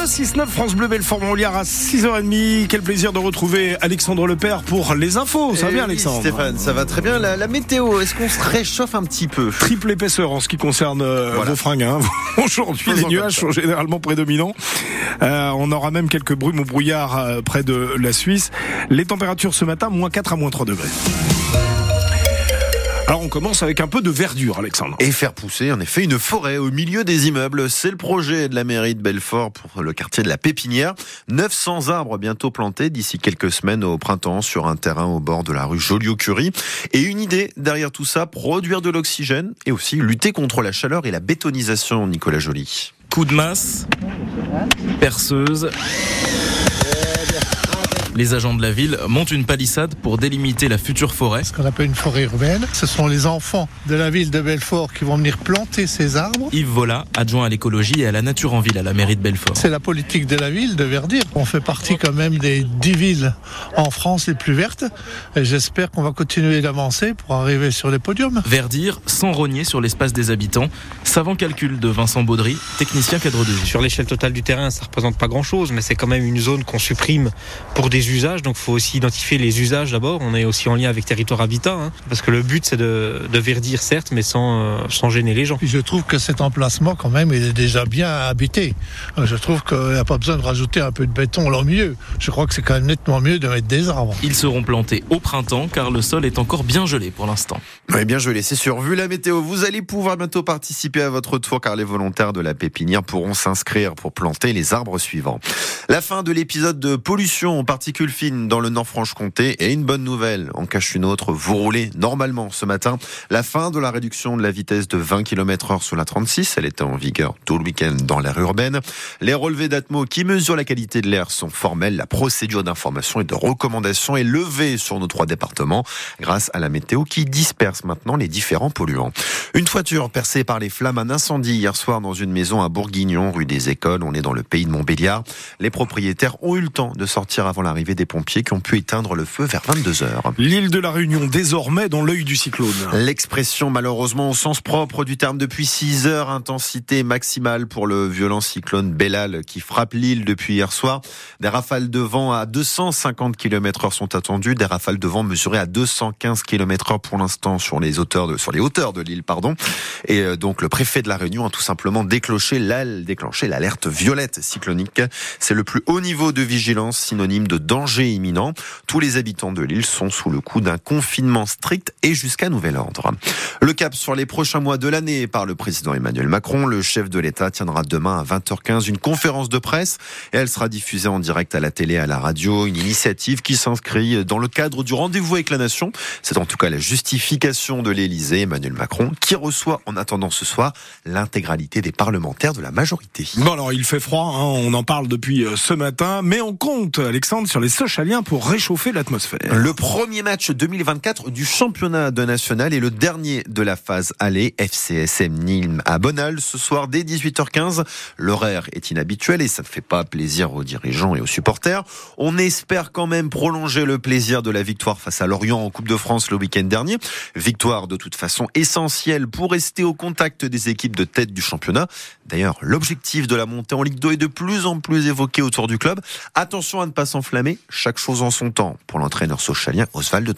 Le 6-9 France Bleu Belfort Montbéliard à 6h30. Quel plaisir de retrouver Alexandre Lepère pour les infos. Ça va Eh bien oui, Alexandre Stéphane, ça va très bien. La, la météo, est-ce qu'on se réchauffe un petit peu? Triple épaisseur en ce qui concerne euh, Voilà. vos fringues. hein. Aujourd'hui, les nuages sont généralement prédominants. Euh, on aura même quelques brumes ou brouillards euh, près de la Suisse. Les températures ce matin, moins 4 à moins 3 degrés. Alors on commence avec un peu de verdure, Alexandre. Et faire pousser en effet une forêt au milieu des immeubles. C'est le projet de la mairie de Belfort pour le quartier de la Pépinière. 900 arbres bientôt plantés d'ici quelques semaines au printemps sur un terrain au bord de la rue Joliot-Curie. Et une idée derrière tout ça, produire de l'oxygène et aussi lutter contre la chaleur et la bétonisation, Nicolas Joly. Coup de masse, perceuse. Les agents de la ville montent une palissade pour délimiter la future forêt. ce qu'on appelle une forêt urbaine. Ce sont les enfants de la ville de Belfort qui vont venir planter ces arbres. Yves Vola, adjoint à l'écologie et à la nature en ville à la mairie de Belfort. C'est la politique de la ville de verdir. On fait partie quand même des dix villes en France les plus vertes. Et j'espère qu'on va continuer d'avancer pour arriver sur les podiums. Verdir sans rogner sur l'espace des habitants. Savant calcul de Vincent Baudry, technicien cadre de vie. Sur l'échelle totale du terrain, ça représente pas grand-chose, mais c'est quand même une zone qu'on supprime pour des usages. Donc, il faut aussi identifier les usages d'abord. On est aussi en lien avec territoire habitat, hein, parce que le but c'est de, de verdir certes, mais sans, euh, sans gêner les gens. Puis je trouve que cet emplacement, quand même, il est déjà bien habité. Euh, Je trouve qu'il n'y a pas besoin de rajouter un peu de béton là au milieu. Je crois que c'est quand même nettement mieux de mettre des arbres. Ils seront plantés au printemps car le sol est encore bien gelé pour l'instant. Oui, bien je c'est sûr. Vu la météo, vous allez pouvoir bientôt participer à votre tour car les volontaires de la pépinière pourront s'inscrire pour planter les arbres suivants. La fin de l'épisode de pollution aux particules fines dans le Nord-Franche-Comté et une bonne nouvelle en cache une autre. Vous roulez normalement ce matin. La fin de la réduction de la vitesse de 20 km heure sur la 36. Elle était en vigueur tout le week-end dans l'air urbaine. Les relevés d'Atmo qui mesurent la qualité de l'air sont formels. La procédure d'information et de recommandation est levée sur nos trois départements grâce à la météo qui disperse maintenant les différents polluants. Une toiture percée par les flammes, un incendie hier soir dans une maison à Bourguignon, rue des Écoles. On est dans le pays de Montbéliard. Les propriétaires ont eu le temps de sortir avant l'arrivée des pompiers qui ont pu éteindre le feu vers 22 heures. L'île de la Réunion désormais dans l'œil du cyclone. L'expression malheureusement au sens propre du terme depuis 6 heures, intensité maximale pour le violent cyclone Bellal qui frappe l'île depuis hier soir. Des rafales de vent à 250 km heure sont attendues, des rafales de vent mesurées à 215 km heure pour l'instant sur les hauteurs de, sur les hauteurs de l'île, pardon. Et euh, donc le préfet de la Réunion a tout simplement déclenché l'alerte violette cyclonique. C'est le plus haut niveau de vigilance, synonyme de danger imminent. Tous les habitants de l'île sont sous le coup d'un confinement strict et jusqu'à nouvel ordre. Le cap sur les prochains mois de l'année par le président Emmanuel Macron. Le chef de l'État tiendra demain à 20h15 une conférence de presse et elle sera diffusée en direct à la télé, à la radio. Une initiative qui s'inscrit dans le cadre du rendez-vous avec la nation. C'est en tout cas la justification de l'Élysée, Emmanuel Macron, qui reçoit en attendant ce soir l'intégralité des parlementaires de la majorité. Bon alors il fait froid, hein, on en parle depuis euh, ce matin, mais on compte Alexandre sur les Sochaliens pour réchauffer l'atmosphère. Le premier match 2024 du championnat de national et le dernier de la phase aller FCSM Nîmes à Bonal ce soir dès 18h15. L'horaire est inhabituel et ça ne fait pas plaisir aux dirigeants et aux supporters. On espère quand même prolonger le plaisir de la victoire face à Lorient en Coupe de France le week-end dernier. Victoire de toute façon essentielle pour rester au contact des équipes de tête du championnat. D'ailleurs, l'objectif de la montée en Ligue 2 est de plus en plus évoqué autour du club. Attention à ne pas s'enflammer, chaque chose en son temps pour l'entraîneur sochalien Oswald de.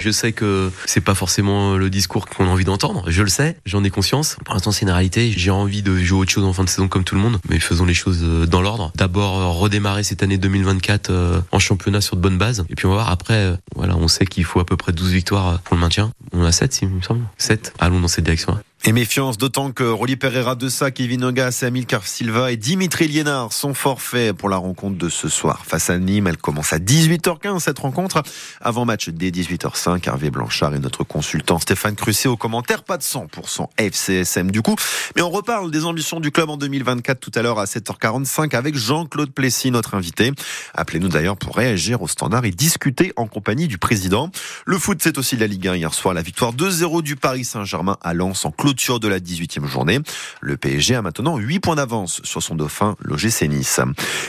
Je sais que c'est pas forcément le discours qu'on a envie d'entendre. Je le sais, j'en ai conscience. Pour l'instant, c'est une réalité. J'ai envie de jouer autre chose en fin de saison comme tout le monde, mais faisons les choses euh, dans l'ordre. D'abord, euh, redémarrer cette année 2024 euh, en championnat sur de bonnes bases. Et puis on va voir après. Voilà, on sait qu'il faut à peu près 12 victoires pour le maintien. On a 7, il me semble. 7. Allons dans cette direction-là. Et méfiance, d'autant que Rolly Pereira de Sa, Kevin Ogas, Amilcar Silva et Dimitri Liénard sont forfaits pour la rencontre de ce soir. Face à Nîmes, elle commence à 18h15 cette rencontre. Avant match dès 18h05, Hervé Blanchard et notre consultant Stéphane Crucé au commentaire. Pas de 100% FCSM du coup. Mais on reparle des ambitions du club en 2024 tout à l'heure à 7h45 avec Jean-Claude Plessis, notre invité. Appelez-nous d'ailleurs pour réagir au standard et discuter en compagnie du président. Le foot, c'est aussi la Ligue 1 hier soir. La victoire 2-0 du Paris Saint-Germain à Lens en clôture de la 18e journée. Le PSG a maintenant 8 points d'avance sur son dauphin, l'OGC Nice.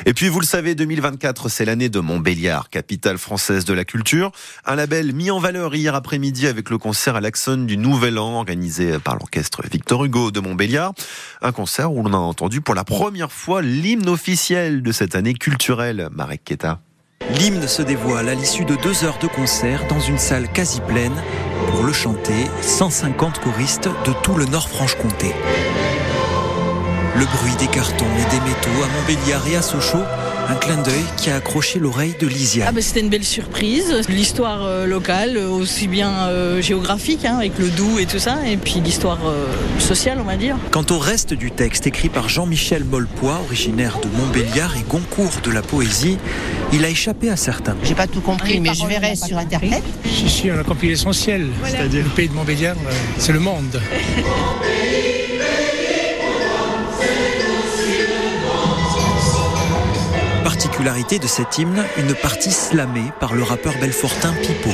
Et puis, vous le savez, 2024, c'est l'année de Montbéliard, capitale française de la culture. Un label mis en valeur hier après-midi avec le concert à l'Axon du Nouvel An, organisé par l'orchestre Victor Hugo de Montbéliard. Un concert où l'on a entendu pour la première fois l'hymne officiel de cette année culturelle, Marek Keta. L'hymne se dévoile à l'issue de deux heures de concert dans une salle quasi pleine. Pour le chanter, 150 choristes de tout le Nord-Franche-Comté. Le bruit des cartons et des métaux à Montbéliard et à Sochaux un clin d'œil qui a accroché l'oreille de Lysia. Ah bah c'était une belle surprise. L'histoire euh, locale, aussi bien euh, géographique, hein, avec le Doubs et tout ça, et puis l'histoire euh, sociale, on va dire. Quant au reste du texte écrit par Jean-Michel Molpois, originaire de Montbéliard et Goncourt de la poésie, il a échappé à certains. J'ai pas tout compris, mais je verrai sur Internet. Si, si, on a compris l'essentiel. C'est-à-dire le pays de Montbéliard, c'est le monde. de cet hymne, une partie slamée par le rappeur belfortin Pipo.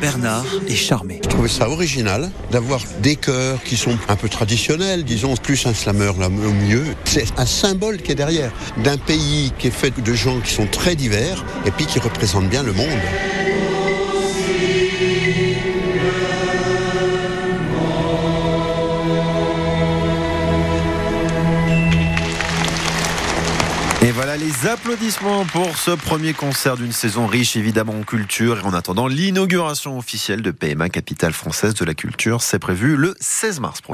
Bernard est charmé. Je trouvais ça original d'avoir des chœurs qui sont un peu traditionnels, disons plus un slameur là au mieux. C'est un symbole qui est derrière d'un pays qui est fait de gens qui sont très divers et puis qui représentent bien le monde. Et voilà les applaudissements pour ce premier concert d'une saison riche évidemment en culture. Et en attendant l'inauguration officielle de PMA, capitale française de la culture, c'est prévu le 16 mars prochain.